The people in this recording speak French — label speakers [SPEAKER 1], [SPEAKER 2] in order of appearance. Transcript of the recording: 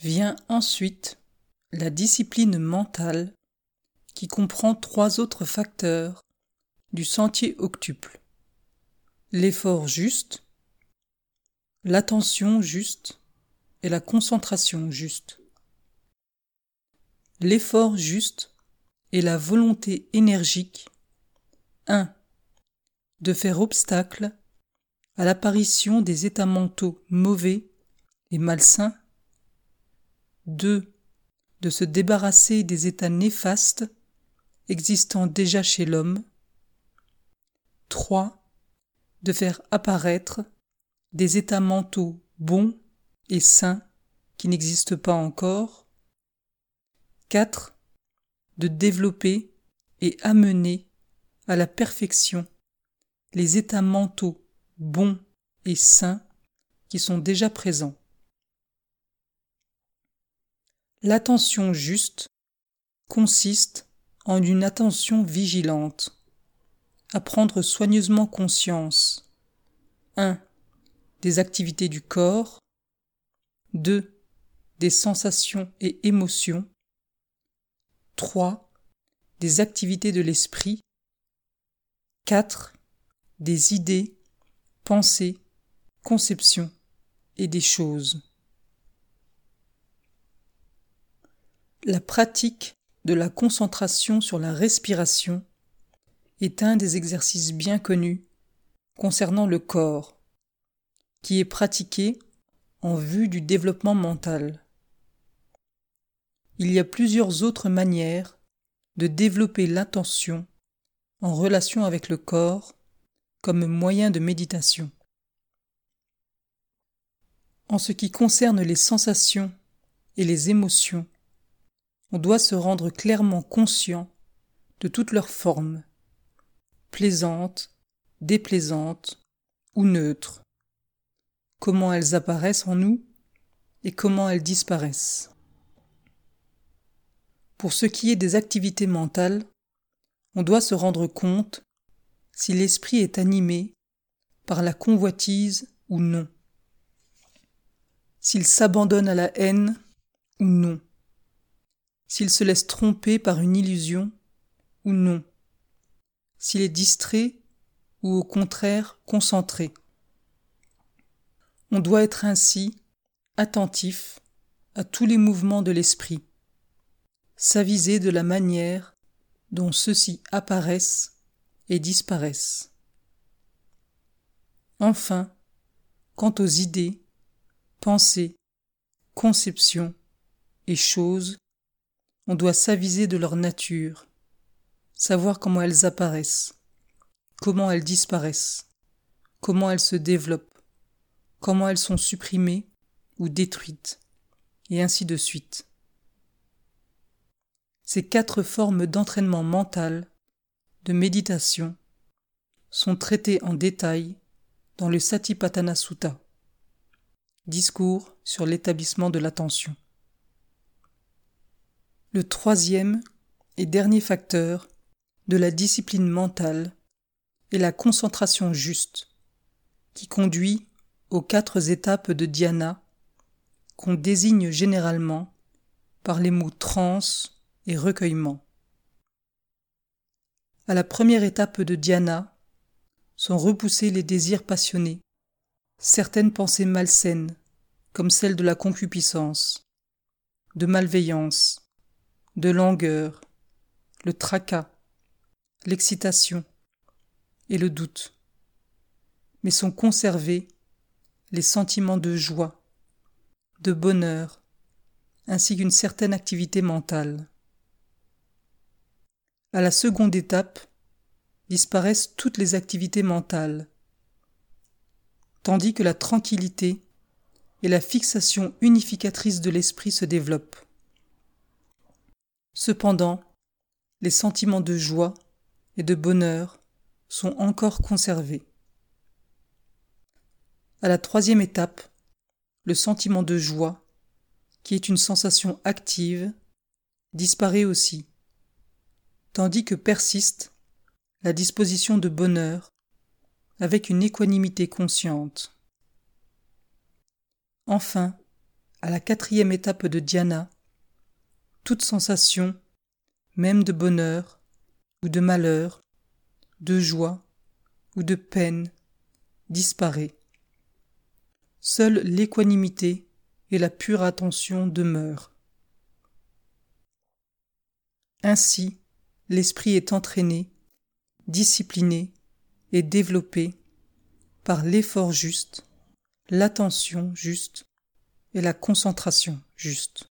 [SPEAKER 1] Vient ensuite la discipline mentale qui comprend trois autres facteurs du sentier octuple. L'effort juste, l'attention juste et la concentration juste. L'effort juste est la volonté énergique 1. De faire obstacle à l'apparition des états mentaux mauvais et malsains. 2. De se débarrasser des états néfastes existant déjà chez l'homme. 3. De faire apparaître des états mentaux bons et sains qui n'existent pas encore. 4. De développer et amener à la perfection les états mentaux bons et sains qui sont déjà présents. L'attention juste consiste en une attention vigilante, à prendre soigneusement conscience 1. Des activités du corps 2. Des sensations et émotions 3. Des activités de l'esprit 4. Des idées pensée, conception et des choses. La pratique de la concentration sur la respiration est un des exercices bien connus concernant le corps, qui est pratiqué en vue du développement mental. Il y a plusieurs autres manières de développer l'attention en relation avec le corps comme moyen de méditation. En ce qui concerne les sensations et les émotions, on doit se rendre clairement conscient de toutes leurs formes, plaisantes, déplaisantes ou neutres, comment elles apparaissent en nous et comment elles disparaissent. Pour ce qui est des activités mentales, on doit se rendre compte si l'esprit est animé par la convoitise ou non, s'il s'abandonne à la haine ou non, s'il se laisse tromper par une illusion ou non, s'il est distrait ou au contraire concentré. On doit être ainsi attentif à tous les mouvements de l'esprit, s'aviser de la manière dont ceux-ci apparaissent et disparaissent. Enfin, quant aux idées, pensées, conceptions et choses, on doit s'aviser de leur nature, savoir comment elles apparaissent, comment elles disparaissent, comment elles se développent, comment elles sont supprimées ou détruites, et ainsi de suite. Ces quatre formes d'entraînement mental de méditation sont traités en détail dans le Satipatthana Sutta, discours sur l'établissement de l'attention. Le troisième et dernier facteur de la discipline mentale est la concentration juste, qui conduit aux quatre étapes de dhyana qu'on désigne généralement par les mots transe et recueillement. À la première étape de dhyana sont repoussés les désirs passionnés, certaines pensées malsaines, comme celle de la concupiscence, de malveillance, de langueur, le tracas, l'excitation et le doute, mais sont conservés les sentiments de joie, de bonheur, ainsi qu'une certaine activité mentale. À la seconde étape, disparaissent toutes les activités mentales, tandis que la tranquillité et la fixation unificatrice de l'esprit se développent. Cependant, les sentiments de joie et de bonheur sont encore conservés. À la troisième étape, le sentiment de joie, qui est une sensation active, disparaît aussi tandis que persiste la disposition de bonheur avec une équanimité consciente. Enfin, à la quatrième étape de dhyana, toute sensation, même de bonheur ou de malheur, de joie ou de peine, disparaît. Seule l'équanimité et la pure attention demeurent. Ainsi, l'esprit est entraîné, discipliné et développé par l'effort juste, l'attention juste et la concentration juste.